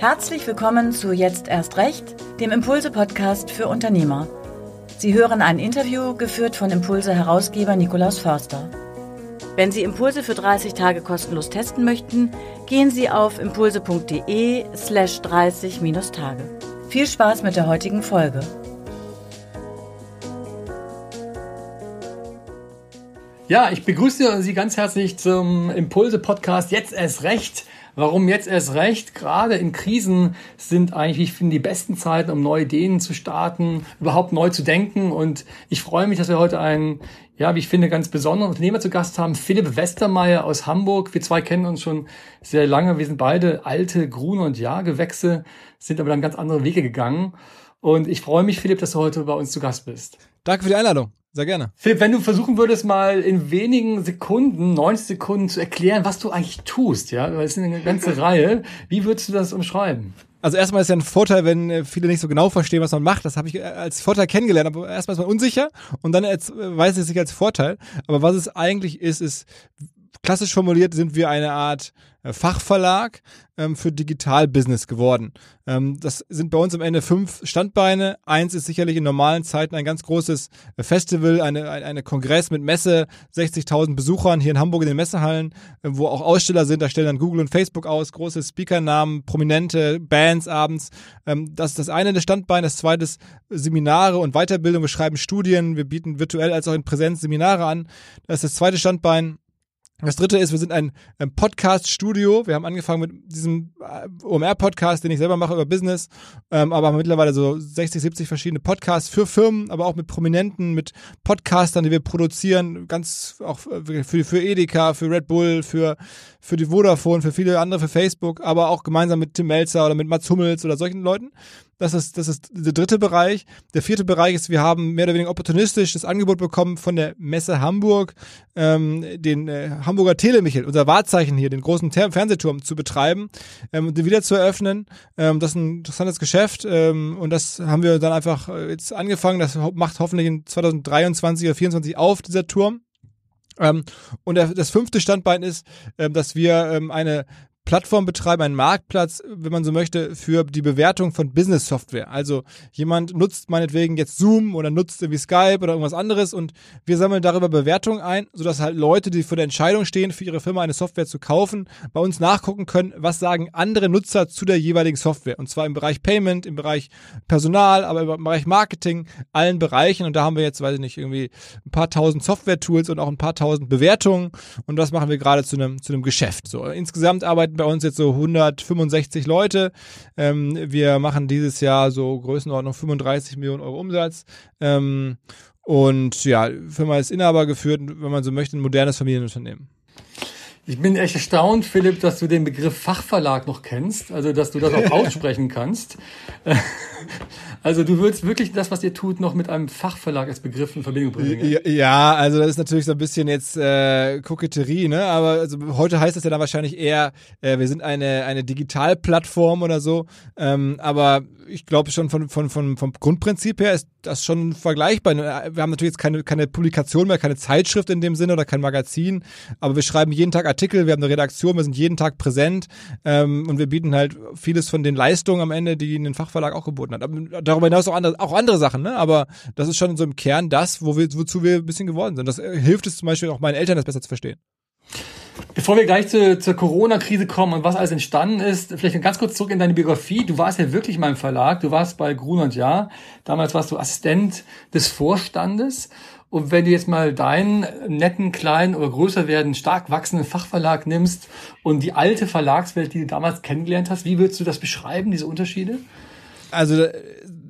Herzlich willkommen zu Jetzt erst recht, dem Impulse-Podcast für Unternehmer. Sie hören ein Interview geführt von Impulse-Herausgeber Nikolaus Förster. Wenn Sie Impulse für 30 Tage kostenlos testen möchten, gehen Sie auf impulse.de slash 30-Tage. Viel Spaß mit der heutigen Folge. Ja, ich begrüße Sie ganz herzlich zum Impulse-Podcast Jetzt erst recht. Warum jetzt erst recht? Gerade in Krisen sind eigentlich, ich finde, die besten Zeiten, um neue Ideen zu starten, überhaupt neu zu denken. Und ich freue mich, dass wir heute einen, ja, wie ich finde, ganz besonderen Unternehmer zu Gast haben, Philipp Westermeier aus Hamburg. Wir zwei kennen uns schon sehr lange. Wir sind beide alte Grune- und Jahrgewächse, sind aber dann ganz andere Wege gegangen. Und ich freue mich, Philipp, dass du heute bei uns zu Gast bist. Danke für die Einladung. Sehr gerne. Philipp, wenn du versuchen würdest, mal in wenigen Sekunden, 90 Sekunden zu erklären, was du eigentlich tust, ja, weil es ist eine ganze Reihe, wie würdest du das umschreiben? Also erstmal ist ja ein Vorteil, wenn äh, viele nicht so genau verstehen, was man macht. Das habe ich äh, als Vorteil kennengelernt. Aber erstmal ist man unsicher und dann als, äh, weiß es sich als Vorteil. Aber was es eigentlich ist, ist klassisch formuliert sind wir eine Art äh, Fachverlag ähm, für Digital-Business geworden. Ähm, das sind bei uns am Ende fünf Standbeine. Eins ist sicherlich in normalen Zeiten ein ganz großes äh, Festival, eine, eine, Kongress mit Messe, 60.000 Besuchern hier in Hamburg in den Messehallen, äh, wo auch Aussteller sind. Da stellen dann Google und Facebook aus, große Speakernamen, prominente Bands abends. Ähm, das ist das eine des Standbein. Das zweite ist Seminare und Weiterbildung. Wir schreiben Studien. Wir bieten virtuell als auch in Präsenz Seminare an. Das ist das zweite Standbein. Das dritte ist, wir sind ein, ein Podcast-Studio. Wir haben angefangen mit diesem äh, OMR-Podcast, den ich selber mache über Business, ähm, aber haben mittlerweile so 60, 70 verschiedene Podcasts für Firmen, aber auch mit Prominenten, mit Podcastern, die wir produzieren, ganz auch für, für Edeka, für Red Bull, für, für die Vodafone, für viele andere, für Facebook, aber auch gemeinsam mit Tim Melzer oder mit Mats Hummels oder solchen Leuten. Das ist, das ist der dritte Bereich. Der vierte Bereich ist, wir haben mehr oder weniger opportunistisch das Angebot bekommen von der Messe Hamburg, ähm, den äh, Hamburger Telemichel, unser Wahrzeichen hier, den großen Ter Fernsehturm zu betreiben ähm, und den wieder zu eröffnen. Ähm, das ist ein interessantes Geschäft ähm, und das haben wir dann einfach äh, jetzt angefangen. Das macht hoffentlich in 2023 oder 2024 auf, dieser Turm. Ähm, und der, das fünfte Standbein ist, ähm, dass wir ähm, eine Plattform betreiben, einen Marktplatz, wenn man so möchte, für die Bewertung von Business-Software. Also jemand nutzt meinetwegen jetzt Zoom oder nutzt irgendwie Skype oder irgendwas anderes und wir sammeln darüber Bewertungen ein, sodass halt Leute, die vor der Entscheidung stehen, für ihre Firma eine Software zu kaufen, bei uns nachgucken können, was sagen andere Nutzer zu der jeweiligen Software. Und zwar im Bereich Payment, im Bereich Personal, aber im Bereich Marketing, allen Bereichen. Und da haben wir jetzt, weiß ich nicht, irgendwie ein paar tausend Software-Tools und auch ein paar tausend Bewertungen. Und das machen wir gerade zu einem, zu einem Geschäft. So, insgesamt arbeiten bei uns jetzt so 165 Leute. Ähm, wir machen dieses Jahr so Größenordnung 35 Millionen Euro Umsatz. Ähm, und ja, Firma ist Inhaber geführt, wenn man so möchte, ein modernes Familienunternehmen. Ich bin echt erstaunt, Philipp, dass du den Begriff Fachverlag noch kennst, also dass du das auch aussprechen kannst. Also du würdest wirklich das, was ihr tut, noch mit einem Fachverlag als Begriff in Verbindung bringen. Ja, ja also das ist natürlich so ein bisschen jetzt äh, Koketterie, ne? Aber also, heute heißt es ja dann wahrscheinlich eher, äh, wir sind eine, eine Digitalplattform oder so. Ähm, aber ich glaube schon von, von, von, vom Grundprinzip her ist das schon vergleichbar. Wir haben natürlich jetzt keine, keine Publikation mehr, keine Zeitschrift in dem Sinne oder kein Magazin, aber wir schreiben jeden Tag Artikel, wir haben eine Redaktion, wir sind jeden Tag präsent ähm, und wir bieten halt vieles von den Leistungen am Ende, die ein Fachverlag auch geboten hat. Aber darüber hinaus auch andere, auch andere Sachen, ne? aber das ist schon so im Kern das, wo wir, wozu wir ein bisschen geworden sind. Das hilft es zum Beispiel auch meinen Eltern, das besser zu verstehen. Bevor wir gleich zu, zur Corona-Krise kommen und was alles entstanden ist, vielleicht ganz kurz zurück in deine Biografie. Du warst ja wirklich mal im Verlag, du warst bei Grun und Jahr. Damals warst du Assistent des Vorstandes. Und wenn du jetzt mal deinen netten, kleinen oder größer werden, stark wachsenden Fachverlag nimmst und die alte Verlagswelt, die du damals kennengelernt hast, wie würdest du das beschreiben, diese Unterschiede? Also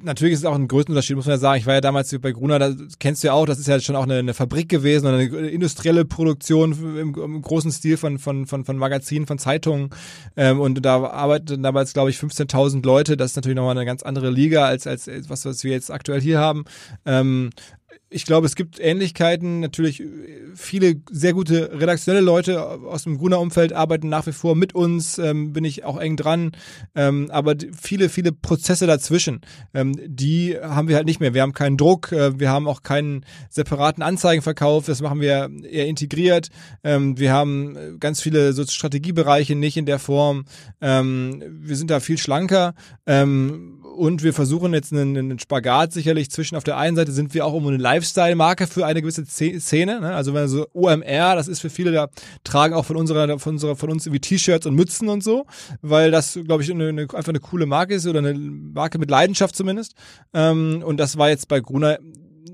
natürlich ist es auch ein Größenunterschied, muss man ja sagen. Ich war ja damals bei Gruner, das kennst du ja auch, das ist ja schon auch eine, eine Fabrik gewesen, eine industrielle Produktion im, im, großen Stil von, von, von, von Magazinen, von Zeitungen. Ähm, und da arbeiteten damals, glaube ich, 15.000 Leute. Das ist natürlich nochmal eine ganz andere Liga als, als was, was wir jetzt aktuell hier haben. Ähm, ich glaube, es gibt Ähnlichkeiten. Natürlich viele sehr gute redaktionelle Leute aus dem Gruner Umfeld arbeiten nach wie vor mit uns, ähm, bin ich auch eng dran. Ähm, aber viele, viele Prozesse dazwischen, ähm, die haben wir halt nicht mehr. Wir haben keinen Druck, äh, wir haben auch keinen separaten Anzeigenverkauf, das machen wir eher integriert. Ähm, wir haben ganz viele so Strategiebereiche nicht in der Form. Ähm, wir sind da viel schlanker. Ähm, und wir versuchen jetzt einen, einen Spagat sicherlich zwischen, auf der einen Seite sind wir auch um eine Lifestyle-Marke für eine gewisse Szene, ne? also wenn so OMR, das ist für viele, da tragen auch von unserer, von unserer, von uns irgendwie T-Shirts und Mützen und so, weil das, glaube ich, eine, eine, einfach eine coole Marke ist oder eine Marke mit Leidenschaft zumindest. Ähm, und das war jetzt bei Gruner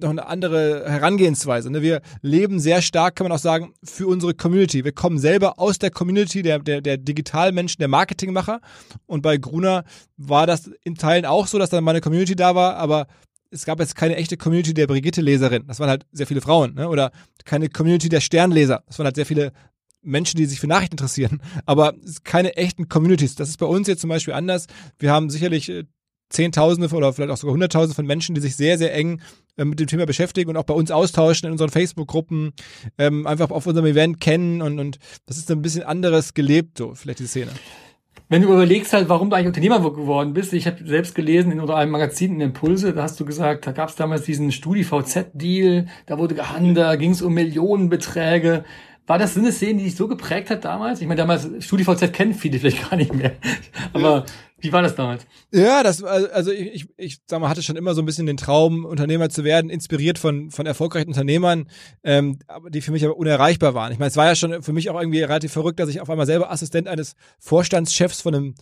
noch eine andere Herangehensweise. Ne? Wir leben sehr stark, kann man auch sagen, für unsere Community. Wir kommen selber aus der Community der, der, der Digitalmenschen, der Marketingmacher. Und bei Gruner war das in Teilen auch so, dass dann meine Community da war, aber es gab jetzt keine echte Community der Brigitte-Leserin. Das waren halt sehr viele Frauen. Ne? Oder keine Community der Sternleser. Das waren halt sehr viele Menschen, die sich für Nachrichten interessieren, aber keine echten Communities. Das ist bei uns jetzt zum Beispiel anders. Wir haben sicherlich äh, Zehntausende oder vielleicht auch sogar Hunderttausende von Menschen, die sich sehr, sehr eng äh, mit dem Thema beschäftigen und auch bei uns austauschen in unseren Facebook-Gruppen, ähm, einfach auf unserem Event kennen und, und das ist ein bisschen anderes gelebt, so vielleicht die Szene. Wenn du überlegst halt, warum du eigentlich Unternehmer geworden bist, ich habe selbst gelesen in einem Magazin in Impulse, da hast du gesagt, da gab es damals diesen StudiVZ-Deal, da wurde gehandelt, da ging es um Millionenbeträge. War das eine Szene, die dich so geprägt hat damals? Ich meine, damals StudiVZ kennen viele vielleicht gar nicht mehr. Aber wie war das damals? Ja, das also ich, ich, ich sag mal, hatte schon immer so ein bisschen den Traum, Unternehmer zu werden, inspiriert von von erfolgreichen Unternehmern, ähm, die für mich aber unerreichbar waren. Ich meine, es war ja schon für mich auch irgendwie relativ verrückt, dass ich auf einmal selber Assistent eines Vorstandschefs von einem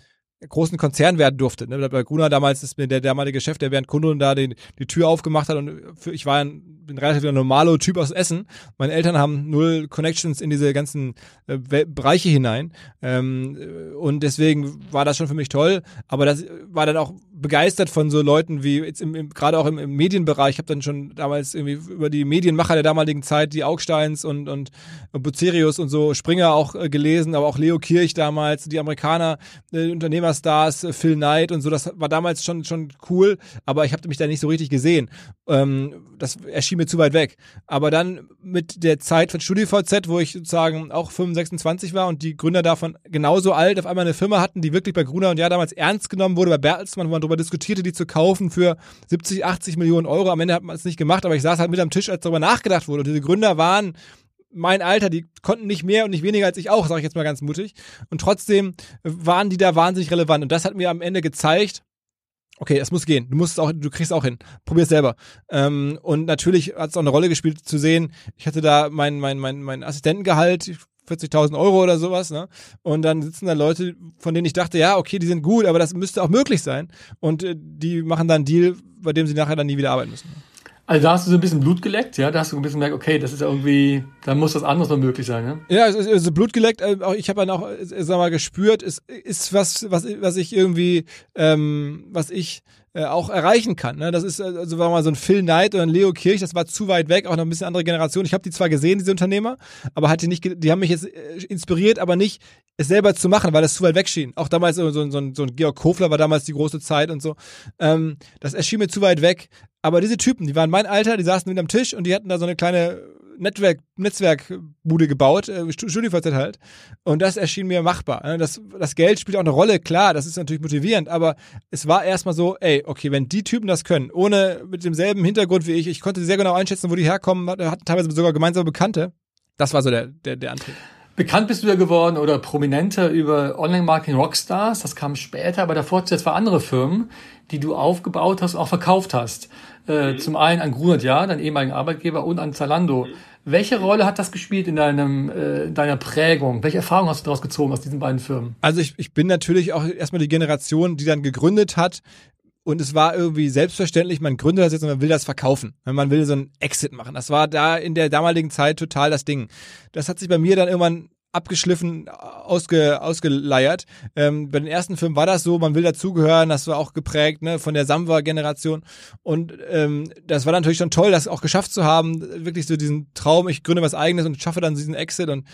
großen Konzern werden durfte. Ne? Bei Gruner damals ist mir der damalige Chef, der während Kundun da den, die Tür aufgemacht hat und für, ich war ein, bin relativ ein normaler Typ aus Essen. Meine Eltern haben null Connections in diese ganzen äh, Bereiche hinein ähm, und deswegen war das schon für mich toll. Aber das war dann auch begeistert von so Leuten wie jetzt im, im gerade auch im, im Medienbereich. Ich habe dann schon damals irgendwie über die Medienmacher der damaligen Zeit, die Augsteins und und Bucerius und so Springer auch äh, gelesen, aber auch Leo Kirch damals, die Amerikaner äh, Unternehmerstars, äh, Phil Knight und so. Das war damals schon schon cool, aber ich habe mich da nicht so richtig gesehen. Ähm, das erschien mir zu weit weg. Aber dann mit der Zeit von StudiVZ, wo ich sozusagen auch 25, 26 war und die Gründer davon genauso alt auf einmal eine Firma hatten, die wirklich bei Gruner und ja damals ernst genommen wurde, bei Bertelsmann, wo man darüber diskutierte, die zu kaufen für 70, 80 Millionen Euro. Am Ende hat man es nicht gemacht, aber ich saß halt mit am Tisch, als darüber nachgedacht wurde. Und diese Gründer waren mein Alter, die konnten nicht mehr und nicht weniger als ich auch, sage ich jetzt mal ganz mutig. Und trotzdem waren die da wahnsinnig relevant. Und das hat mir am Ende gezeigt, okay, es muss gehen. Du musst auch, du kriegst auch hin. Probier's selber. Ähm, und natürlich hat es auch eine Rolle gespielt zu sehen. Ich hatte da mein mein mein mein Assistentengehalt. 40.000 Euro oder sowas, ne? Und dann sitzen da Leute, von denen ich dachte, ja, okay, die sind gut, aber das müsste auch möglich sein. Und äh, die machen dann einen Deal, bei dem sie nachher dann nie wieder arbeiten müssen. Also da hast du so ein bisschen Blut geleckt, ja? Da hast du ein bisschen gemerkt, okay, das ist ja irgendwie, da muss was anderes noch möglich sein, ja? Ja, also, also Blut geleckt, äh, ich habe dann auch, äh, sag mal, gespürt, es ist was, was, was ich irgendwie, ähm, was ich äh, auch erreichen kann. Ne? Das ist äh, also war mal so ein Phil Knight oder ein Leo Kirch, das war zu weit weg, auch noch ein bisschen andere Generation. Ich habe die zwar gesehen, diese Unternehmer, aber hatte nicht, die haben mich jetzt äh, inspiriert, aber nicht es selber zu machen, weil das zu weit weg schien. Auch damals so, so, so, ein, so ein Georg Kofler war damals die große Zeit und so. Ähm, das erschien mir zu weit weg. Aber diese Typen, die waren mein Alter, die saßen mit am Tisch und die hatten da so eine kleine Netzwerk, Netzwerkbude gebaut, äh, StudiVZ halt. Und das erschien mir machbar. Ne? Das, das Geld spielt auch eine Rolle, klar, das ist natürlich motivierend, aber es war erstmal so, ey, okay, wenn die Typen das können, ohne mit demselben Hintergrund wie ich, ich konnte sehr genau einschätzen, wo die herkommen, hatten teilweise sogar gemeinsame Bekannte. Das war so der, der, der Antrieb. Bekannt bist du ja geworden oder prominenter über Online-Marketing Rockstars, das kam später, aber davor hattest du andere Firmen, die du aufgebaut hast auch verkauft hast. Äh, mhm. Zum einen an Grunert, ja, dein ehemaligen Arbeitgeber, und an Zalando. Mhm. Welche Rolle hat das gespielt in deinem, äh, deiner Prägung? Welche Erfahrungen hast du daraus gezogen aus diesen beiden Firmen? Also ich, ich bin natürlich auch erstmal die Generation, die dann gegründet hat, und es war irgendwie selbstverständlich, man gründet das jetzt und man will das verkaufen. Man will so einen Exit machen. Das war da in der damaligen Zeit total das Ding. Das hat sich bei mir dann irgendwann abgeschliffen, ausge, ausgeleiert. Ähm, bei den ersten Filmen war das so, man will dazugehören, das war auch geprägt ne, von der Samwa-Generation. Und ähm, das war natürlich schon toll, das auch geschafft zu haben, wirklich so diesen Traum, ich gründe was eigenes und schaffe dann diesen Exit und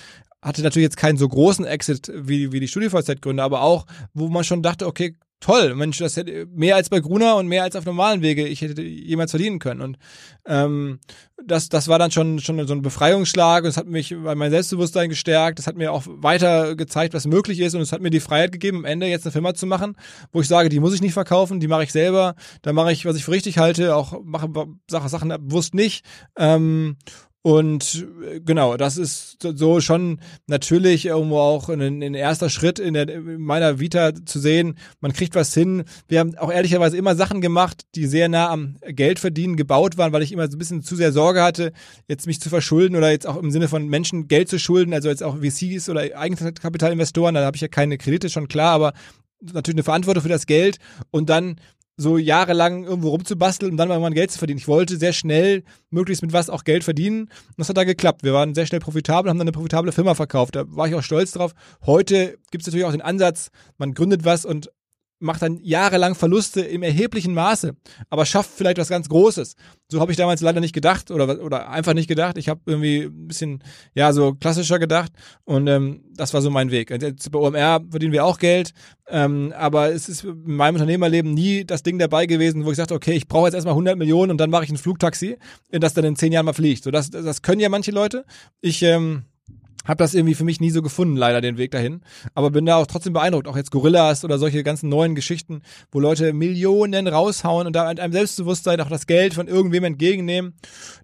hatte natürlich jetzt keinen so großen Exit wie, wie die StudiVZ-Gründer, aber auch, wo man schon dachte, okay, toll, Mensch, das hätte mehr als bei Gruner und mehr als auf normalen Wege ich hätte jemals verdienen können. Und ähm, das, das war dann schon, schon so ein Befreiungsschlag und es hat mich bei mein Selbstbewusstsein gestärkt, es hat mir auch weiter gezeigt, was möglich ist und es hat mir die Freiheit gegeben, am Ende jetzt eine Firma zu machen, wo ich sage, die muss ich nicht verkaufen, die mache ich selber, da mache ich, was ich für richtig halte, auch mache Sachen bewusst nicht. Ähm, und äh, genau, das ist so schon natürlich irgendwo auch ein, ein erster Schritt in, der, in meiner Vita zu sehen, man kriegt was hin. Wir haben auch ehrlicherweise immer Sachen gemacht, die sehr nah am Geldverdienen gebaut waren, weil ich immer so ein bisschen zu sehr Sorge hatte, jetzt mich zu verschulden oder jetzt auch im Sinne von Menschen Geld zu schulden, also jetzt auch VCs oder Eigenkapitalinvestoren, da habe ich ja keine Kredite, schon klar, aber natürlich eine Verantwortung für das Geld und dann so jahrelang irgendwo rumzubasteln und dann mal Geld zu verdienen. Ich wollte sehr schnell möglichst mit was auch Geld verdienen. Und das hat da geklappt. Wir waren sehr schnell profitabel, haben dann eine profitable Firma verkauft. Da war ich auch stolz drauf. Heute gibt es natürlich auch den Ansatz, man gründet was und macht dann jahrelang Verluste im erheblichen Maße, aber schafft vielleicht was ganz Großes. So habe ich damals leider nicht gedacht oder, oder einfach nicht gedacht. Ich habe irgendwie ein bisschen, ja, so klassischer gedacht und ähm, das war so mein Weg. Jetzt bei OMR verdienen wir auch Geld, ähm, aber es ist in meinem Unternehmerleben nie das Ding dabei gewesen, wo ich sagte, okay, ich brauche jetzt erstmal 100 Millionen und dann mache ich ein Flugtaxi, das dann in zehn Jahren mal fliegt. So, das, das können ja manche Leute. Ich ähm, habe das irgendwie für mich nie so gefunden, leider den Weg dahin. Aber bin da auch trotzdem beeindruckt. Auch jetzt Gorillas oder solche ganzen neuen Geschichten, wo Leute Millionen raushauen und da mit einem Selbstbewusstsein auch das Geld von irgendwem entgegennehmen.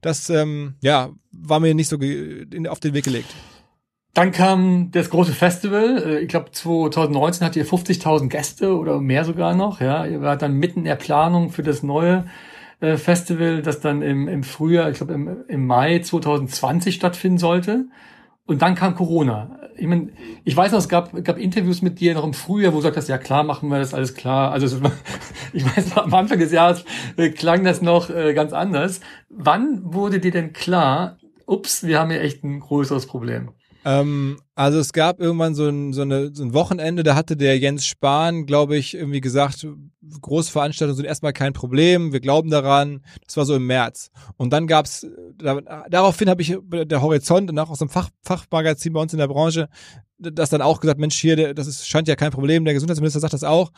Das, ähm, ja, war mir nicht so auf den Weg gelegt. Dann kam das große Festival. Äh, ich glaube, 2019 hattet ihr 50.000 Gäste oder mehr sogar noch. Ja, ihr wart dann mitten in der Planung für das neue äh, Festival, das dann im, im Frühjahr, ich glaube im, im Mai 2020 stattfinden sollte. Und dann kam Corona. Ich, mein, ich weiß noch, es gab, gab Interviews mit dir noch im Frühjahr, wo du sagst, ja klar, machen wir das alles klar. Also ich weiß, am Anfang des Jahres äh, klang das noch äh, ganz anders. Wann wurde dir denn klar, ups, wir haben hier echt ein größeres Problem? Ähm, also es gab irgendwann so ein, so, eine, so ein Wochenende, da hatte der Jens Spahn, glaube ich, irgendwie gesagt, Großveranstaltungen sind erstmal kein Problem, wir glauben daran. Das war so im März. Und dann gab's, da, daraufhin habe ich der Horizont und auch aus dem Fach, Fachmagazin bei uns in der Branche, das dann auch gesagt, Mensch, hier, das ist, scheint ja kein Problem, der Gesundheitsminister sagt das auch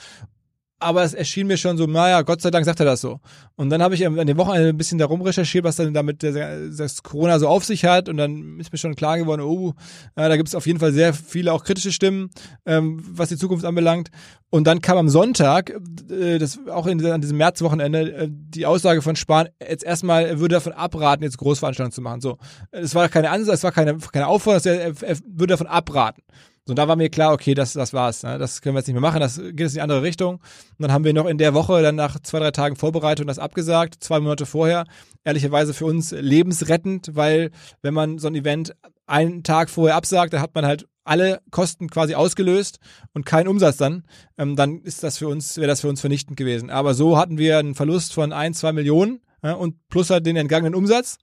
aber es erschien mir schon so, naja, Gott sei Dank sagt er das so. Und dann habe ich an dem Wochenende ein bisschen darum recherchiert, was dann damit das Corona so auf sich hat. Und dann ist mir schon klar geworden, oh, da gibt es auf jeden Fall sehr viele auch kritische Stimmen, ähm, was die Zukunft anbelangt. Und dann kam am Sonntag, äh, das auch an diesem Märzwochenende, äh, die Aussage von Spahn, jetzt erstmal, er würde davon abraten, jetzt Großveranstaltungen zu machen. So, es war keine Ansatz, es war keine, keine Aufforderung, er, er würde davon abraten. So, und da war mir klar, okay, das, das war's. Ne? Das können wir jetzt nicht mehr machen, das geht jetzt in die andere Richtung. Und dann haben wir noch in der Woche, dann nach zwei, drei Tagen Vorbereitung, das abgesagt, zwei Monate vorher. Ehrlicherweise für uns lebensrettend, weil wenn man so ein Event einen Tag vorher absagt, dann hat man halt alle Kosten quasi ausgelöst und keinen Umsatz dann, ähm, dann ist das für uns, wäre das für uns vernichtend gewesen. Aber so hatten wir einen Verlust von ein, zwei Millionen ja, und plus halt den entgangenen Umsatz.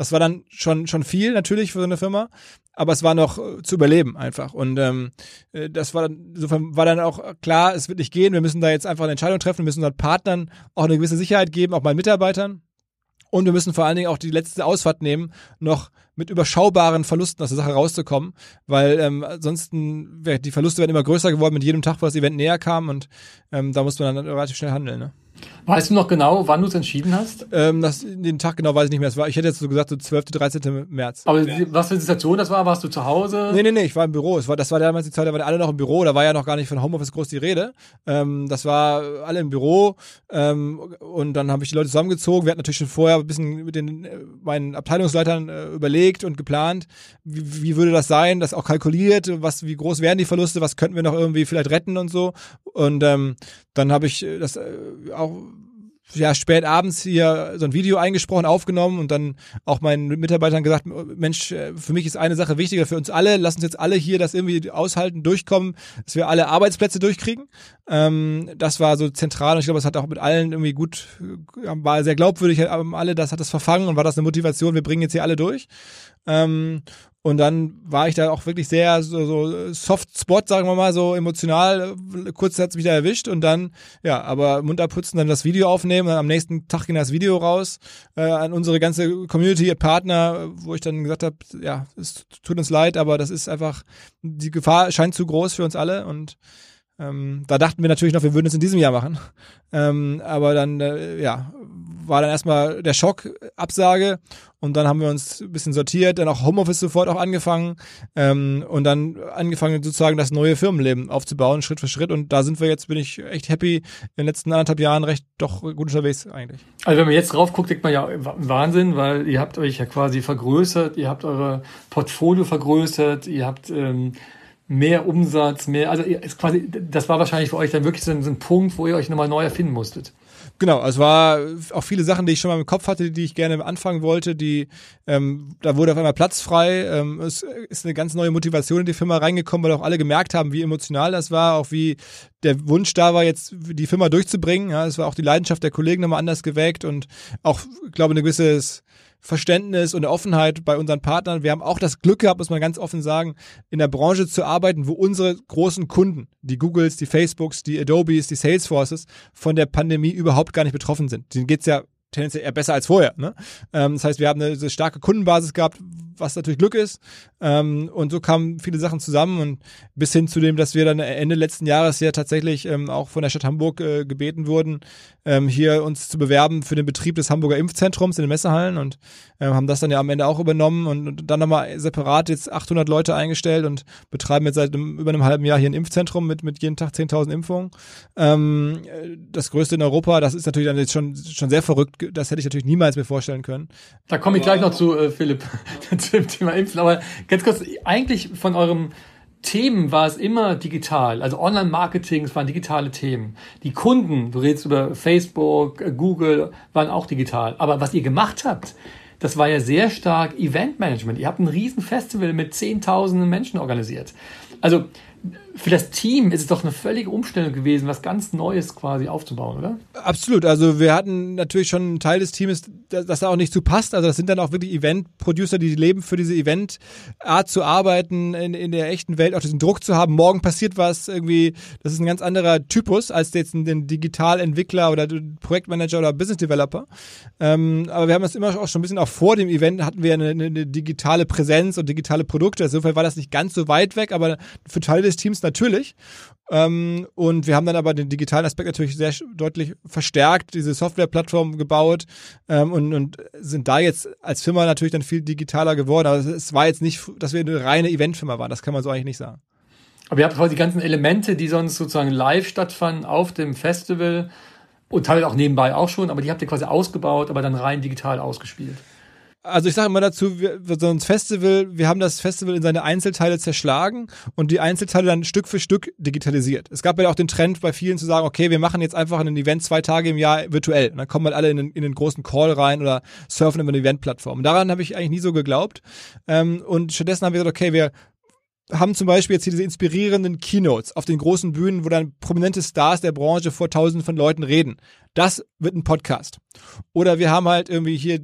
Das war dann schon, schon viel natürlich für so eine Firma aber es war noch äh, zu überleben einfach. Und ähm, äh, das war insofern war dann auch klar, es wird nicht gehen. Wir müssen da jetzt einfach eine Entscheidung treffen, wir müssen unseren Partnern auch eine gewisse Sicherheit geben, auch meinen Mitarbeitern. Und wir müssen vor allen Dingen auch die letzte Ausfahrt nehmen, noch mit überschaubaren Verlusten aus der Sache rauszukommen, weil ähm, ansonsten die Verluste werden immer größer geworden mit jedem Tag, wo das Event näher kam und ähm, da muss man dann relativ schnell handeln. Ne? Weißt du noch genau, wann du es entschieden hast? Ähm, das, den Tag genau weiß ich nicht mehr. Es war, ich hätte jetzt so gesagt, so 12., 13. März. Aber was für eine Situation das war? Warst du zu Hause? Nee, nee, nee, ich war im Büro. Es war, das war damals die Zeit, da waren alle noch im Büro. Da war ja noch gar nicht von Homeoffice groß die Rede. Ähm, das war alle im Büro. Ähm, und dann habe ich die Leute zusammengezogen. Wir hatten natürlich schon vorher ein bisschen mit den äh, meinen Abteilungsleitern äh, überlegt und geplant, wie, wie würde das sein, das auch kalkuliert, was, wie groß wären die Verluste, was könnten wir noch irgendwie vielleicht retten und so. Und ähm, dann habe ich das äh, auch ja, spät abends hier so ein Video eingesprochen, aufgenommen und dann auch meinen Mitarbeitern gesagt, Mensch, äh, für mich ist eine Sache wichtiger, für uns alle, lass uns jetzt alle hier das irgendwie aushalten, durchkommen, dass wir alle Arbeitsplätze durchkriegen. Ähm, das war so zentral und ich glaube, es hat auch mit allen irgendwie gut, war sehr glaubwürdig, haben alle, das hat das verfangen und war das eine Motivation, wir bringen jetzt hier alle durch. Ähm, und dann war ich da auch wirklich sehr so, so Soft Spot, sagen wir mal, so emotional. Kurz hat es mich da erwischt und dann, ja, aber Mund abputzen, dann das Video aufnehmen. Dann am nächsten Tag ging das Video raus äh, an unsere ganze Community, Partner, wo ich dann gesagt habe, ja, es tut uns leid, aber das ist einfach, die Gefahr scheint zu groß für uns alle und Ähm, da dachten wir natürlich noch, wir würden es in diesem Jahr machen. Ähm, aber dann, äh, ja, war dann erstmal der Schock, Absage und dann haben wir uns ein bisschen sortiert, dann auch Homeoffice sofort auch angefangen ähm, und dann angefangen sozusagen das neue Firmenleben aufzubauen, Schritt für Schritt und da sind wir jetzt, bin ich echt happy, in den letzten anderthalb Jahren recht doch gut unterwegs eigentlich. Also wenn man jetzt drauf guckt, denkt man ja Wahnsinn, weil ihr habt euch ja quasi vergrößert, ihr habt eure Portfolio vergrößert, ihr habt ähm, mehr Umsatz, mehr, also ist quasi, das war wahrscheinlich für euch dann wirklich so ein, so ein Punkt, wo ihr euch nochmal neu erfinden musstet. Genau, es war auch viele Sachen, die ich schon mal im Kopf hatte, die ich gerne anfangen wollte, die ähm, da wurde auf einmal Platz frei. Ähm, es ist eine ganz neue Motivation in die Firma reingekommen, weil auch alle gemerkt haben, wie emotional das war, auch wie der Wunsch da war, jetzt die Firma durchzubringen. Ja, es war auch die Leidenschaft der Kollegen nochmal anders geweckt und auch, glaube ich, ein gewisses Verständnis und Offenheit bei unseren Partnern. Wir haben auch das Glück gehabt, muss man ganz offen sagen, in der Branche zu arbeiten, wo unsere großen Kunden, die Googles, die Facebooks, die Adobes, die Salesforces, von der Pandemie überhaupt gar nicht betroffen sind. Denen geht's ja tendenziell eher besser als vorher. Ne? Ähm, das heißt, wir haben eine, eine starke Kundenbasis gehabt, was natürlich Glück ist. Ähm, und so kamen viele Sachen zusammen und bis hin zu dem, dass wir dann Ende letzten Jahres ja tatsächlich ähm, auch von der Stadt Hamburg äh, gebeten wurden, ähm, hier uns zu bewerben für den Betrieb des Hamburger Impfzentrums in den Messehallen und äh, haben das dann ja am Ende auch übernommen und, und dann nochmal separat jetzt 800 Leute eingestellt und betreiben jetzt seit einem, über einem halben Jahr hier ein Impfzentrum mit, mit jeden Tag 10.000 Impfungen. Ähm, das größte in Europa, das ist natürlich dann jetzt schon, schon sehr verrückt. Das hätte ich natürlich niemals mir vorstellen können. Da komme ich gleich noch zu, äh, Philipp, zu dem Thema Impfen. Aber ganz kurz, eigentlich von eurem Themen war es immer digital. Also Online-Marketing, es waren digitale Themen. Die Kunden, du redest über Facebook, äh, Google, waren auch digital. Aber was ihr gemacht habt, das war ja sehr stark Event-Management. Ihr habt ein riesen Festival mit zehntausenden Menschen organisiert. Also für das Team ist es doch eine völlige Umstellung gewesen, was ganz Neues quasi aufzubauen, oder? Absolut. Also wir hatten natürlich schon einen Teil des Teams, das da auch nicht zu passt. Also das sind dann auch wirklich Event-Producer, die leben für diese Event-Art zu arbeiten, in, in der echten Welt auch diesen Druck zu haben. Morgen passiert was irgendwie. Das ist ein ganz anderer Typus als jetzt ein Digitalentwickler oder Projektmanager oder Business Developer. Ähm, aber wir haben das immer auch schon ein bisschen auch vor dem Event hatten wir eine, eine digitale Präsenz und digitale Produkte. Insofern war das nicht ganz so weit weg, aber für Teile des Teams natürlich. Ähm, und wir haben dann aber den digitalen Aspekt natürlich sehr deutlich verstärkt, diese Softwareplattform gebaut ähm, und, und sind da jetzt als Firma natürlich dann viel digitaler geworden. Aber es war jetzt nicht, dass wir eine reine Eventfirma waren. Das kann man so eigentlich nicht sagen. Aber ihr habt quasi die ganzen Elemente, die sonst sozusagen live stattfanden auf dem Festival und teilweise auch nebenbei auch schon, aber die habt ihr quasi ausgebaut, aber dann rein digital ausgespielt. Also ich sage immer dazu, wir, so ein Festival, wir haben das Festival in seine Einzelteile zerschlagen und die Einzelteile dann Stück für Stück digitalisiert. Es gab ja auch den Trend bei vielen zu sagen, okay, wir machen jetzt einfach ein Event zwei Tage im Jahr virtuell. Und dann kommen halt alle in den, in den großen Call rein oder surfen über eine Eventplattform. Daran habe ich eigentlich nie so geglaubt. Ähm, und stattdessen haben wir gesagt, okay, wir haben zum Beispiel jetzt hier diese inspirierenden Keynotes auf den großen Bühnen, wo dann prominente Stars der Branche vor tausenden von Leuten reden. Das wird ein Podcast. Oder wir haben halt irgendwie hier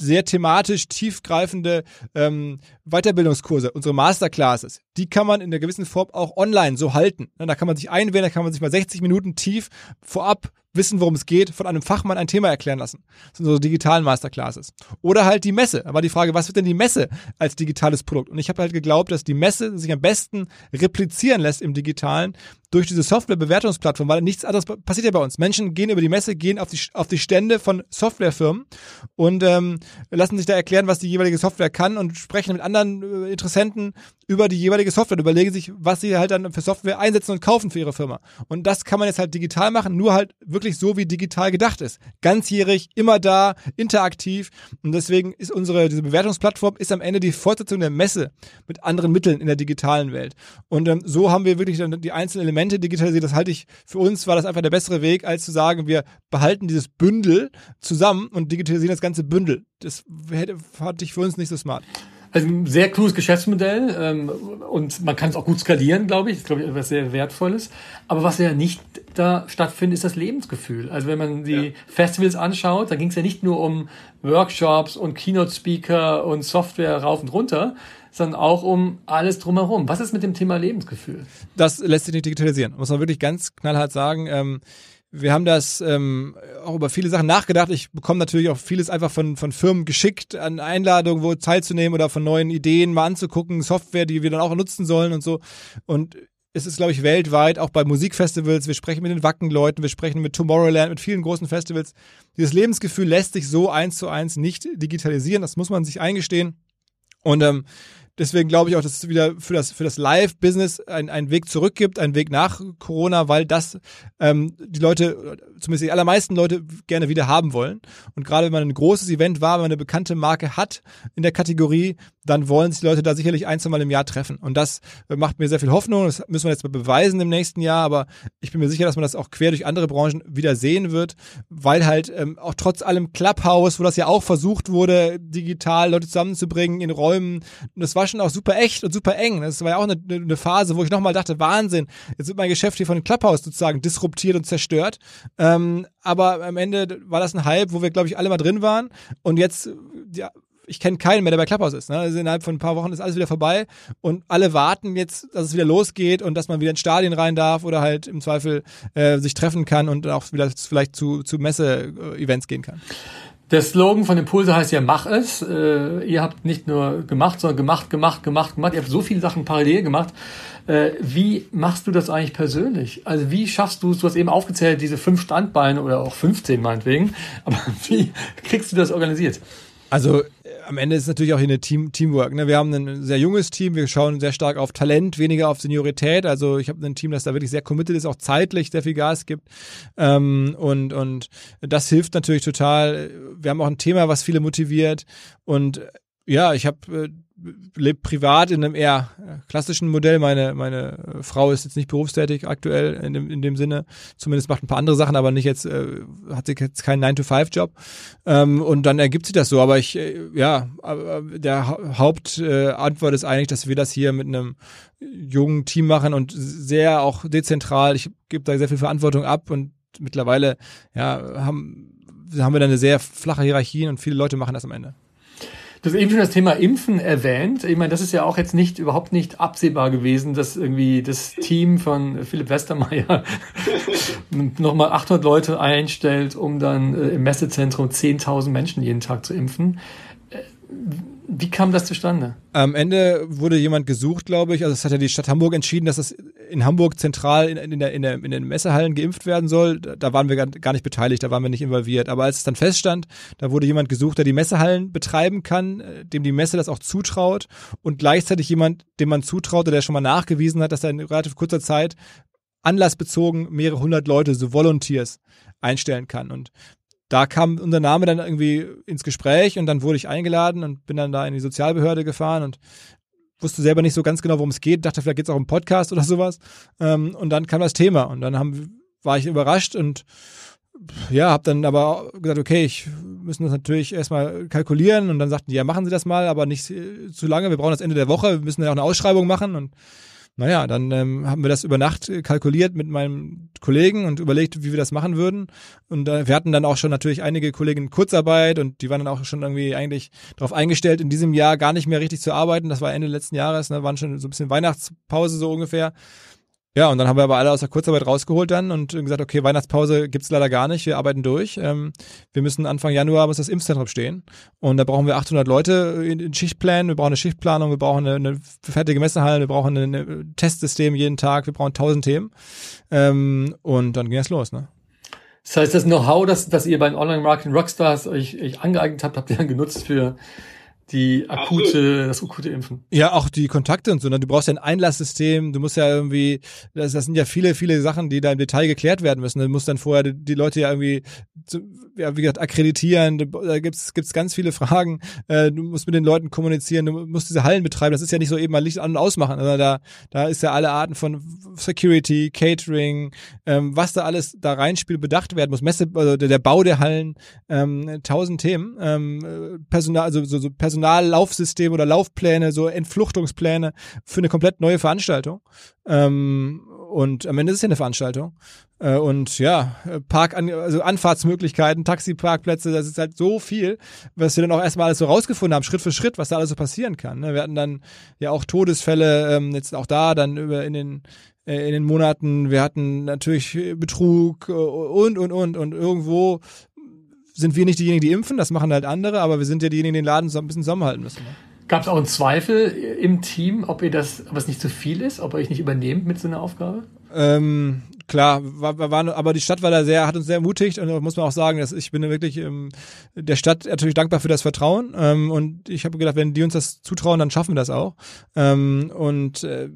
sehr thematisch tiefgreifende ähm, Weiterbildungskurse, unsere Masterclasses, die kann man in einer gewissen Form auch online so halten. Da kann man sich einwählen, da kann man sich mal 60 Minuten tief vorab wissen, worum es geht, von einem Fachmann ein Thema erklären lassen. Das sind so digitalen Masterclasses. Oder halt die Messe. Aber die Frage, was wird denn die Messe als digitales Produkt? Und ich habe halt geglaubt, dass die Messe sich am besten replizieren lässt im Digitalen durch diese Softwarebewertungsplattform, weil nichts anderes passiert ja bei uns. Menschen gehen über die Messe, gehen auf die, auf die Stände von Softwarefirmen und ähm, lassen sich da erklären, was die jeweilige Software kann und sprechen mit anderen äh, Interessenten über die jeweilige Software überlegen sich, was sie halt dann für Software einsetzen und kaufen für ihre Firma. Und das kann man jetzt halt digital machen, nur halt wirklich so, wie digital gedacht ist. Ganzjährig, immer da, interaktiv. Und deswegen ist unsere, diese Bewertungsplattform ist am Ende die Fortsetzung der Messe mit anderen Mitteln in der digitalen Welt. Und ähm, so haben wir wirklich dann die einzelnen Elemente digitalisiert. Das halte ich, für uns war das einfach der bessere Weg, als zu sagen, wir behalten dieses Bündel zusammen und digitalisieren das ganze Bündel. Das hätte, fand ich für uns nicht so smart. Also ein sehr cooles Geschäftsmodell ähm, und man kann es auch gut skalieren, glaube ich. Das ist, glaube ich, etwas sehr Wertvolles. Aber was ja nicht da stattfindet, ist das Lebensgefühl. Also wenn man die ja. Festivals anschaut, da ging es ja nicht nur um Workshops und Keynote-Speaker und Software rauf und runter, sondern auch um alles drumherum. Was ist mit dem Thema Lebensgefühl? Das lässt sich nicht digitalisieren. Muss man wirklich ganz knallhart sagen. Ähm, wir haben das ähm, auch über viele Sachen nachgedacht. Ich bekomme natürlich auch vieles einfach von, von Firmen geschickt, an Einladungen, wo teilzunehmen oder von neuen Ideen mal anzugucken, Software, die wir dann auch nutzen sollen und so. Und ist es, glaube ich, weltweit, auch bei Musikfestivals, wir sprechen mit den Wacken-Leuten, wir sprechen mit Tomorrowland, mit vielen großen Festivals. Dieses Lebensgefühl lässt sich so eins zu eins nicht digitalisieren, das muss man sich eingestehen. Und ähm, Deswegen glaube ich auch, dass es wieder für das, für das Live-Business ein, einen Weg zurück gibt, einen Weg nach Corona, weil das ähm, die Leute, zumindest die allermeisten Leute, gerne wieder haben wollen. Und gerade wenn man ein großes Event war, wenn man eine bekannte Marke hat in der Kategorie, dann wollen sich die Leute da sicherlich ein, zwei Mal im Jahr treffen. Und das macht mir sehr viel Hoffnung. Das müssen wir jetzt mal beweisen im nächsten Jahr, aber ich bin mir sicher, dass man das auch quer durch andere Branchen wieder sehen wird, weil halt ähm, auch trotz allem Clubhouse, wo das ja auch versucht wurde, digital Leute zusammenzubringen in Räumen, das war schon auch super echt und super eng. Das war ja auch eine, eine Phase, wo ich nochmal dachte, Wahnsinn, jetzt wird mein Geschäft hier von Clubhouse sozusagen disruptiert und zerstört. Ähm, aber am Ende war das ein Hype, wo wir, glaube ich, alle mal drin waren. Und jetzt, ja, ich kenne keinen mehr, der bei Clubhouse ist. Ne? Also innerhalb von ein paar Wochen ist alles wieder vorbei und alle warten jetzt, dass es wieder losgeht und dass man wieder ins Stadion rein darf oder halt im Zweifel äh, sich treffen kann und auch wieder vielleicht zu, zu Messe-Events gehen kann. Der Slogan von Impulse heißt ja Mach es. Äh, ihr habt nicht nur gemacht, sondern gemacht, gemacht, gemacht, gemacht. Ihr habt so viele Sachen parallel gemacht. Äh, wie machst du das eigentlich persönlich? Also wie schaffst du, du hast eben aufgezählt, diese fünf Standbeine oder auch 15 meinetwegen, aber wie kriegst du das organisiert? Also am Ende ist es natürlich auch hier eine Team, Teamwork. Ne? Wir haben ein sehr junges Team, wir schauen sehr stark auf Talent, weniger auf Seniorität. Also ich habe ein Team, das da wirklich sehr committed ist, auch zeitlich sehr viel Gas gibt. Ähm, und, und das hilft natürlich total. Wir haben auch ein Thema, was viele motiviert. Und ja, ich habe äh, lebt privat in einem eher klassischen Modell. Meine, meine Frau ist jetzt nicht berufstätig aktuell in dem, in dem Sinne. Zumindest macht ein paar andere Sachen, aber nicht jetzt, äh, hat sie jetzt keinen 9-to-5-Job. Ähm, und dann ergibt sich das so. Aber ich, äh, ja, der Hauptantwort äh, ist eigentlich, dass wir das hier mit einem jungen Team machen und sehr auch dezentral. Ich gebe da sehr viel Verantwortung ab und mittlerweile, ja, haben, haben wir da eine sehr flache Hierarchie und viele Leute machen das am Ende. Du hast eben schon das Thema Impfen erwähnt. Ich meine, das ist ja auch jetzt nicht überhaupt nicht absehbar gewesen, dass irgendwie das Team von Philipp Westermeier nochmal 800 Leute einstellt, um dann äh, im Messezentrum 10.000 Menschen jeden Tag zu impfen. Wie kam das zustande? Am Ende wurde jemand gesucht, glaube ich. Also es hat ja die Stadt Hamburg entschieden, dass das in Hamburg zentral in, in, der, in, der, in den Messehallen geimpft werden soll. Da waren wir gar nicht beteiligt, da waren wir nicht involviert. Aber als es dann feststand, da wurde jemand gesucht, der die Messehallen betreiben kann, äh, dem die Messe das auch zutraut und gleichzeitig jemand, dem man zutraute, der schon mal nachgewiesen hat, dass er in relativ kurzer Zeit anlassbezogen mehrere hundert Leute, so Volunteers, einstellen kann. Und da kam unser Name dann irgendwie ins Gespräch und dann wurde ich eingeladen und bin dann da in die Sozialbehörde gefahren und wusste selber nicht so ganz genau, worum es geht, dachte, vielleicht geht es auch um Podcast oder sowas. Ähm, und dann kam das Thema und dann haben, war ich überrascht und ja, habe dann aber gesagt, okay, ich müssen das natürlich erstmal kalkulieren. Und dann sagten die, ja, machen Sie das mal, aber nicht zu lange, wir brauchen das Ende der Woche, wir müssen ja auch eine Ausschreibung machen. Und naja, dann ähm, haben wir das über Nacht kalkuliert mit meinem Kollegen und überlegt, wie wir das machen würden. Und äh, wir hatten dann auch schon natürlich einige Kollegen in Kurzarbeit und die waren dann auch schon irgendwie eigentlich darauf eingestellt, in diesem Jahr gar nicht mehr richtig zu arbeiten. Das war Ende letzten Jahres, ne, waren schon so ein bisschen Weihnachtspause so ungefähr. Ja, und dann haben wir aber alle aus der Kurzarbeit rausgeholt dann und gesagt, okay, Weihnachtspause gibt's leider gar nicht, wir arbeiten durch. Ähm, wir müssen Anfang Januar muss das Impfzentrum stehen und da brauchen wir 800 Leute in, in Schichtplänen, wir brauchen eine Schichtplanung, wir brauchen eine, eine fertige Messehalle, wir brauchen ein, Testsystem jeden Tag, wir brauchen tausend Themen ähm, und dann ging es los. Ne? Das heißt, das Know-how, das, das ihr bei den Online-Marketing Rockstars euch, euch angeeignet habt, habt ihr dann genutzt für die akute, das akute Impfen. Ja, auch die Kontakte und so. Ne? Du brauchst ja ein Einlasssystem. Du musst ja irgendwie, das, das sind ja viele, viele Sachen, die da im Detail geklärt werden müssen. Du musst dann vorher die, die Leute ja irgendwie, ja, wie gesagt, akkreditieren. Da gibt's gibt's ganz viele Fragen. Äh, du musst mit den Leuten kommunizieren. Du musst diese Hallen betreiben. Das ist ja nicht so eben mal Licht an und ausmachen. Also da, da ist ja alle Arten von Security, Catering, ähm, was da alles da reinspielt, bedacht werden muss. Messe, also der, der Bau der Hallen, ähm, tausend Themen. Ähm, Personal, also so, so Personal Personallaufsystem oder Laufpläne, so Entfluchtungspläne für eine komplett neue Veranstaltung. Ähm, und am Ende ist es ja eine Veranstaltung. Äh, und ja, Park, also Anfahrtsmöglichkeiten, Taxiparkplätze, das ist halt so viel, was wir dann auch erstmal alles so rausgefunden haben, Schritt für Schritt, was da alles so passieren kann. Ne? Wir hatten dann ja auch Todesfälle, ähm, jetzt auch da, dann über in den äh, in den Monaten, wir hatten natürlich Betrug äh, und, und, und, und irgendwo sind wir nicht diejenigen, die impfen, das machen halt andere, aber wir sind ja diejenigen, die den Laden so ein bisschen zusammenhalten müssen. Ne? Gab es auch einen Zweifel im Team, ob ihr das, ob es nicht zu viel ist, ob ihr euch nicht übernehmt mit so einer Aufgabe? Ähm, klar, war, war, aber die Stadt war da sehr, hat uns sehr ermutigt und muss man auch sagen, dass ich bin wirklich ähm, der Stadt natürlich dankbar für das Vertrauen ähm, und ich habe gedacht, wenn die uns das zutrauen, dann schaffen wir das auch ähm, und äh,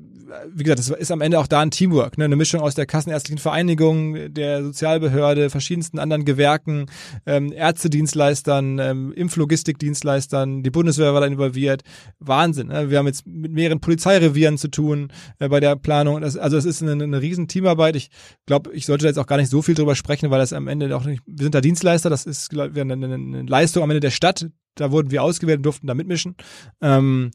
wie gesagt, das ist am Ende auch da ein Teamwork, ne? eine Mischung aus der Kassenärztlichen Vereinigung, der Sozialbehörde, verschiedensten anderen Gewerken, ähm, Ärztedienstleistern, ähm, Impflogistikdienstleistern, die Bundeswehr war da involviert. Wahnsinn. Ne? Wir haben jetzt mit mehreren Polizeirevieren zu tun äh, bei der Planung. Das, also es ist eine, eine riesen Teamarbeit. Ich glaube, ich sollte jetzt auch gar nicht so viel drüber sprechen, weil das am Ende auch nicht, wir sind da Dienstleister, das ist glaub, eine, eine Leistung am Ende der Stadt, da wurden wir ausgewählt und durften da mitmischen. Ähm,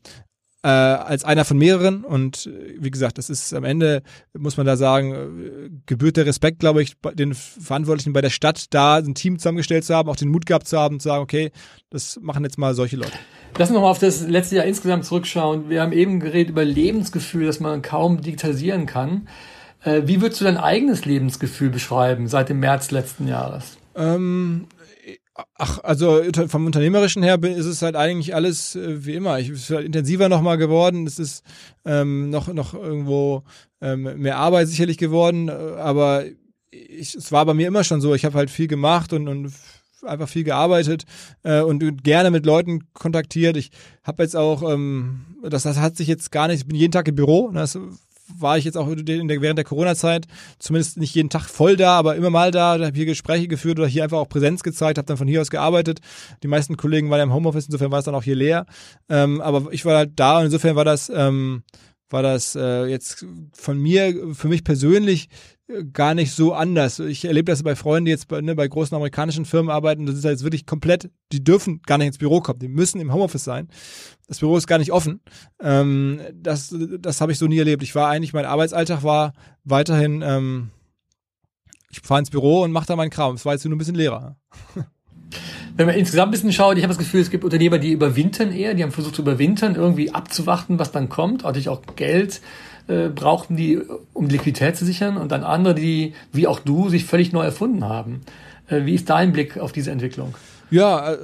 äh, als einer von mehreren. Und äh, wie gesagt, das ist am Ende, muss man da sagen, äh, gebührt der Respekt, glaube ich, den Verantwortlichen bei der Stadt, da ein Team zusammengestellt zu haben, auch den Mut gehabt zu haben, zu sagen, okay, das machen jetzt mal solche Leute. Lass uns nochmal auf das letzte Jahr insgesamt zurückschauen. Wir haben eben geredet über Lebensgefühl, das man kaum digitalisieren kann. Wie würdest du dein eigenes Lebensgefühl beschreiben seit dem März letzten Jahres? Ähm, Ach, also vom Unternehmerischen her ist es halt eigentlich alles äh, wie immer. Ich, es ist halt intensiver nochmal geworden. Es ist ähm, noch, noch irgendwo ähm, mehr Arbeit sicherlich geworden. Äh, aber ich, es war bei mir immer schon so. Ich habe halt viel gemacht und, und einfach viel gearbeitet äh, und gerne mit Leuten kontaktiert. Ich habe jetzt auch, ähm, das, das hat sich jetzt gar nicht, ich bin jeden Tag im Büro. Das war ich jetzt auch in der, während der Corona-Zeit zumindest nicht jeden Tag voll da, aber immer mal da, habe hier Gespräche geführt oder hier einfach auch Präsenz gezeigt, habe dann von hier aus gearbeitet. Die meisten Kollegen waren ja im Homeoffice, insofern war es dann auch hier leer. Ähm, aber ich war halt da und insofern war das, ähm, war das äh, jetzt von mir, für mich persönlich gar nicht so anders. Ich erlebe das bei Freunden, die jetzt bei, ne, bei großen amerikanischen Firmen arbeiten. Das ist halt jetzt wirklich komplett, die dürfen gar nicht ins Büro kommen. Die müssen im Homeoffice sein. Das Büro ist gar nicht offen. Ähm, das das habe ich so nie erlebt. Ich war eigentlich, mein Arbeitsalltag war weiterhin, ähm, ich fahre ins Büro und mache da meinen Kram. Es war jetzt nur ein bisschen leerer. Wenn man insgesamt ein bisschen schaut, ich habe das Gefühl, es gibt Unternehmer, die überwintern eher, die haben versucht zu überwintern, irgendwie abzuwarten, was dann kommt, natürlich auch Geld äh, brauchten die, um Liquidität zu sichern und dann andere, die, wie auch du, sich völlig neu erfunden haben. Äh, wie ist dein Blick auf diese Entwicklung? Ja, äh,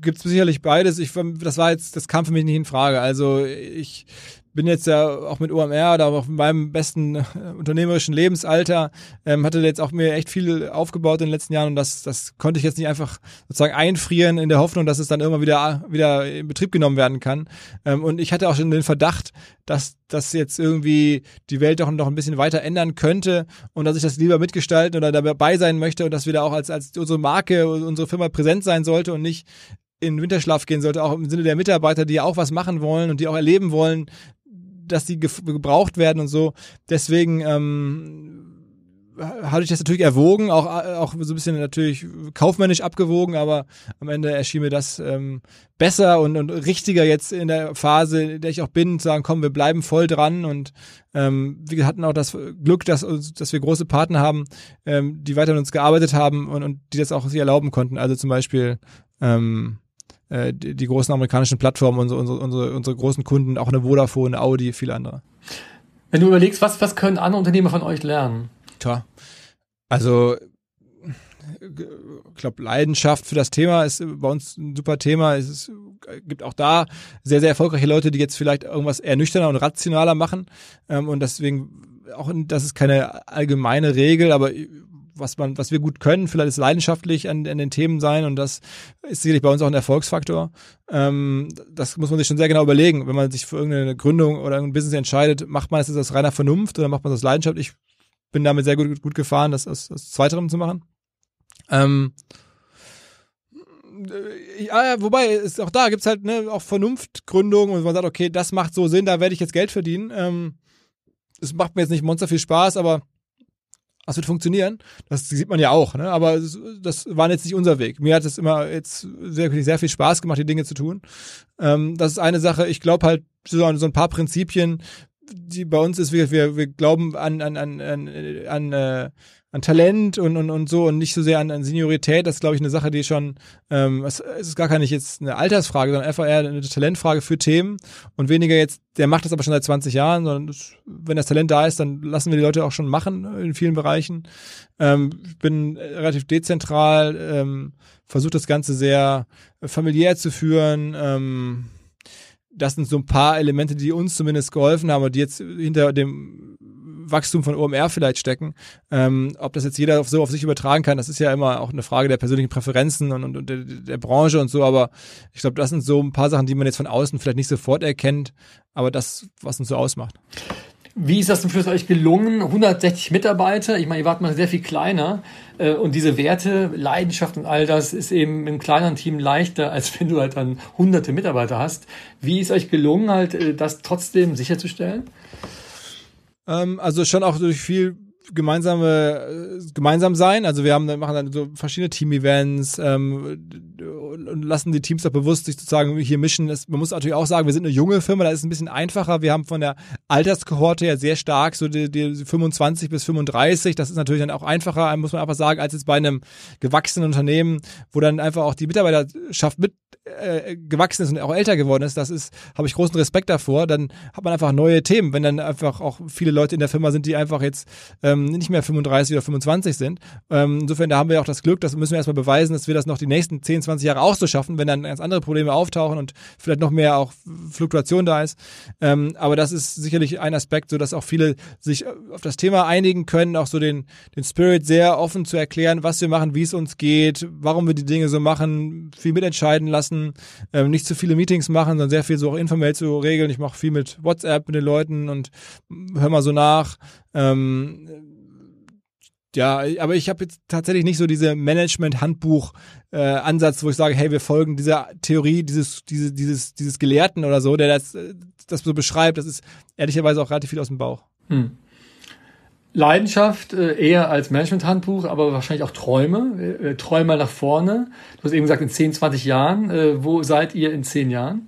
gibt es sicherlich beides. Ich, das war jetzt, das kam für mich nicht in Frage. Also ich bin jetzt ja auch mit OMR da auch in meinem besten äh, unternehmerischen Lebensalter, ähm, hatte jetzt auch mir echt viel aufgebaut in den letzten Jahren und das, das konnte ich jetzt nicht einfach sozusagen einfrieren in der Hoffnung, dass es dann irgendwann wieder, wieder in Betrieb genommen werden kann. Ähm, und ich hatte auch schon den Verdacht, dass das jetzt irgendwie die Welt doch noch ein bisschen weiter ändern könnte und dass ich das lieber mitgestalten oder dabei sein möchte und dass wir da auch als, als unsere Marke, unsere Firma präsent sein sollte und nicht in Winterschlaf gehen sollte, auch im Sinne der Mitarbeiter, die ja auch was machen wollen und die auch erleben wollen, dass die gebraucht werden und so. Deswegen ähm, hatte ich das natürlich erwogen, auch, auch so ein bisschen natürlich kaufmännisch abgewogen, aber am Ende erschien mir das ähm, besser und, und richtiger jetzt in der Phase, in der ich auch bin, zu sagen, komm, wir bleiben voll dran und ähm, wir hatten auch das Glück, dass, dass wir große Partner haben, ähm, die weiter mit uns gearbeitet haben und, und die das auch sich erlauben konnten. Also zum Beispiel ähm, äh, die, die, großen amerikanischen Plattformen, unsere, unsere, unsere, unsere großen Kunden, auch eine Vodafone, eine Audi, viele andere. Wenn du überlegst, was, was können andere Unternehmer von euch lernen? Tja, also ich glaube, Leidenschaft für das Thema ist bei uns ein super Thema. Es ist, gibt auch da sehr, sehr erfolgreiche Leute, die jetzt vielleicht irgendwas eher nüchterner und rationaler machen. Ähm, und deswegen auch, das ist keine allgemeine Regel, aber was man, was wir gut können, vielleicht ist leidenschaftlich an, an den Themen sein und das ist sicherlich bei uns auch ein Erfolgsfaktor. Ähm, das muss man sich schon sehr genau überlegen, wenn man sich für irgendeine Gründung oder ein Business entscheidet, macht man es aus reiner Vernunft oder macht man das aus Leidenschaft? Ich bin damit sehr gut, gut gefahren, das aus, aus Zweiterem zu machen. Ähm, ja, wobei, ist auch da gibt's halt ne, auch Vernunftgründungen und man sagt, okay, das macht so Sinn, da werde ich jetzt Geld verdienen. Ähm, macht mir jetzt nicht monster viel Spaß, aber das wird funktionieren. Das sieht man ja auch, ne? Aber das war jetzt nicht unser Weg. Mir hat es immer jetzt sehr, sehr viel Spaß gemacht, die Dinge zu tun. Ähm, das ist eine Sache. Ich glaube halt so, ein paar Prinzipien, die bei uns ist, wir, wir, wir glauben an, an, an, an, an äh, an Talent und, und, und so und nicht so sehr an, an Seniorität. Das ist, glaube ich, eine Sache, die schon, ähm, es ist gar keine jetzt eine Altersfrage, sondern einfach eher eine Talentfrage für Themen und weniger jetzt, der macht das aber schon seit 20 Jahren, sondern das, wenn das Talent da ist, dann lassen wir die Leute auch schon machen in vielen Bereichen. Ähm, ich bin relativ dezentral, ähm, versuche das Ganze sehr familiär zu führen, ähm, das sind so ein paar Elemente, die uns zumindest geholfen haben und die jetzt hinter dem Wachstum von OMR vielleicht stecken. Ähm, ob das jetzt jeder so auf sich übertragen kann, das ist ja immer auch eine Frage der persönlichen Präferenzen und, und, und der, der, Branche und so, aber ich glaube, das sind so ein paar Sachen, die man jetzt von außen vielleicht nicht sofort erkennt, aber das, was uns so ausmacht. Wie ist das zum Schluss euch gelungen? 160 Mitarbeiter, ich meine, ihr wart mal sehr viel kleiner äh, und diese Werte, Leidenschaft und all das ist eben im kleineren Team leichter, als wenn du halt dann hunderte Mitarbeiter hast. Wie ist euch gelungen, halt äh, das trotzdem sicherzustellen? Ähm, also schon auch durch viel gemeinsame äh, gemeinsam sein. Also wir haben machen dann so verschiedene Team-Events ähm, und lassen die Teams auch bewusst sich sozusagen hier mischen. Das, man muss natürlich auch sagen, wir sind eine junge Firma, da ist es ein bisschen einfacher. Wir haben von der Alterskohorte her sehr stark so die, die 25 bis 35. Das ist natürlich dann auch einfacher, muss man einfach sagen, als jetzt bei einem gewachsenen Unternehmen, wo dann einfach auch die Mitarbeiterschaft mit äh, gewachsen ist und auch älter geworden ist. Das ist, habe ich großen Respekt davor. Dann hat man einfach neue Themen, wenn dann einfach auch viele Leute in der Firma sind, die einfach jetzt ähm, nicht mehr 35 oder 25 sind. Ähm, insofern, da haben wir auch das Glück, das müssen wir erstmal beweisen, dass wir das noch die nächsten 10, 20 Jahre auch so schaffen, wenn dann ganz andere Probleme auftauchen und vielleicht noch mehr auch Fluktuation da ist. Ähm, aber das ist sicherlich ein Aspekt, so dass auch viele sich auf das Thema einigen können, auch so den, den Spirit sehr offen zu erklären, was wir machen, wie es uns geht, warum wir die Dinge so machen, viel mitentscheiden lassen, ähm, nicht zu viele Meetings machen, sondern sehr viel so auch informell zu regeln. Ich mache viel mit WhatsApp mit den Leuten und hör mal so nach. Ähm, ja, aber ich habe jetzt tatsächlich nicht so diese Management-Handbuch-Ansatz, äh, wo ich sage, hey, wir folgen dieser Theorie dieses, diese, dieses, dieses Gelehrten oder so, der das, das so beschreibt. Das ist ehrlicherweise auch relativ viel aus dem Bauch. Hm. Leidenschaft äh, eher als Management-Handbuch, aber wahrscheinlich auch Träume. Äh, Träume mal nach vorne. Du hast eben gesagt, in 10, 20 Jahren. Äh, wo seid ihr in 10 Jahren?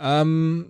Ähm,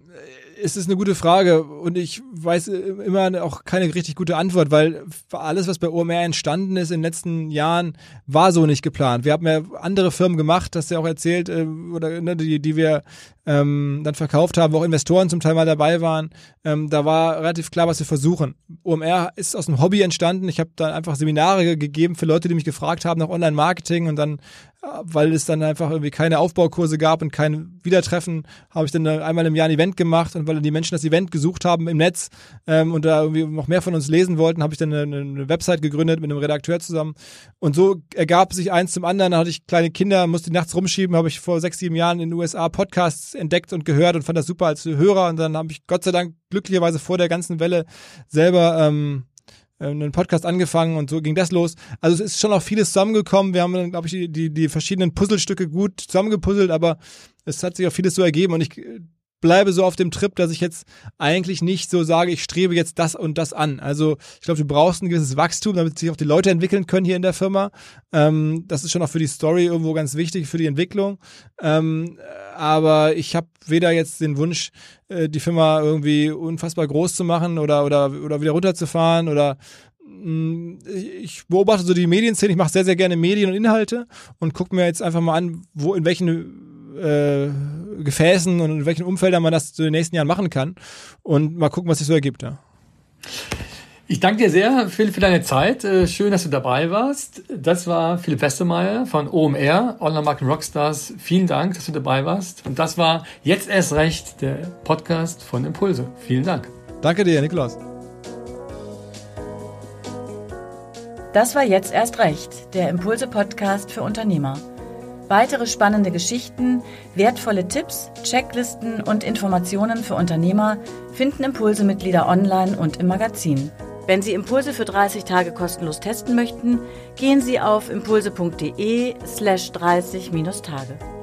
es ist eine gute Frage und ich weiß immer auch keine richtig gute Antwort, weil alles, was bei OMR entstanden ist in den letzten Jahren, war so nicht geplant. Wir haben ja andere Firmen gemacht, das ja auch erzählt, äh, oder ne, die, die wir ähm, dann verkauft haben, wo auch Investoren zum Teil mal dabei waren. Ähm, da war relativ klar, was wir versuchen. OMR ist aus einem Hobby entstanden. Ich habe dann einfach Seminare gegeben für Leute, die mich gefragt haben nach Online-Marketing und dann weil es dann einfach irgendwie keine Aufbaukurse gab und kein Wiedertreffen, habe ich dann einmal im Jahr ein Event gemacht und weil dann die Menschen das Event gesucht haben im Netz ähm, und da irgendwie noch mehr von uns lesen wollten, habe ich dann eine, eine, Website gegründet mit einem Redakteur zusammen und so ergab sich eins zum anderen. Da hatte ich kleine Kinder, musste nachts rumschieben, habe ich vor sechs, sieben Jahren in den USA Podcasts entdeckt und gehört und fand das super als Hörer und dann habe ich Gott sei Dank glücklicherweise vor der ganzen Welle selber ähm, äh, einen Podcast angefangen und so ging das los. Also es ist schon auch vieles zusammengekommen. Wir haben dann, glaube ich, die, die, die verschiedenen Puzzlestücke gut zusammengepuzzelt, aber es hat sich auch vieles so ergeben und ich bleibe so auf dem Trip, dass ich jetzt eigentlich nicht so sage, ich strebe jetzt das und das an. Also ich glaube, du brauchst ein gewisses Wachstum, damit sich auch die Leute entwickeln können hier in der Firma. Ähm, das ist schon auch für die Story irgendwo ganz wichtig, für die Entwicklung. Ähm, aber ich habe weder jetzt den Wunsch, äh, die Firma irgendwie unfassbar groß zu machen oder, oder, oder wieder runterzufahren oder mm, ich beobachte so die Medienszene, ich mache sehr, sehr gerne Medien und Inhalte und gucke mir jetzt einfach mal an, wo in welchen äh, Gefäßen und in welchen Umfeldern man das in den nächsten Jahren machen kann. Und mal gucken, was sich so ergibt. Ja. Ich danke dir sehr, Philipp, für deine Zeit. Äh, schön, dass du dabei warst. Das war Philipp Westermeier von OMR, Online Marketing Rockstars. Vielen Dank, dass du dabei warst. Und das war jetzt erst recht der Podcast von Impulse. Vielen Dank. Danke dir, Nikolaus. Das war jetzt erst recht, der Impulse Podcast für Unternehmer. Weitere spannende Geschichten, wertvolle Tipps, Checklisten und Informationen für Unternehmer finden Impulse-Mitglieder online und im Magazin. Wenn Sie Impulse für 30 Tage kostenlos testen möchten, gehen Sie auf impulse.de slash 30-Tage.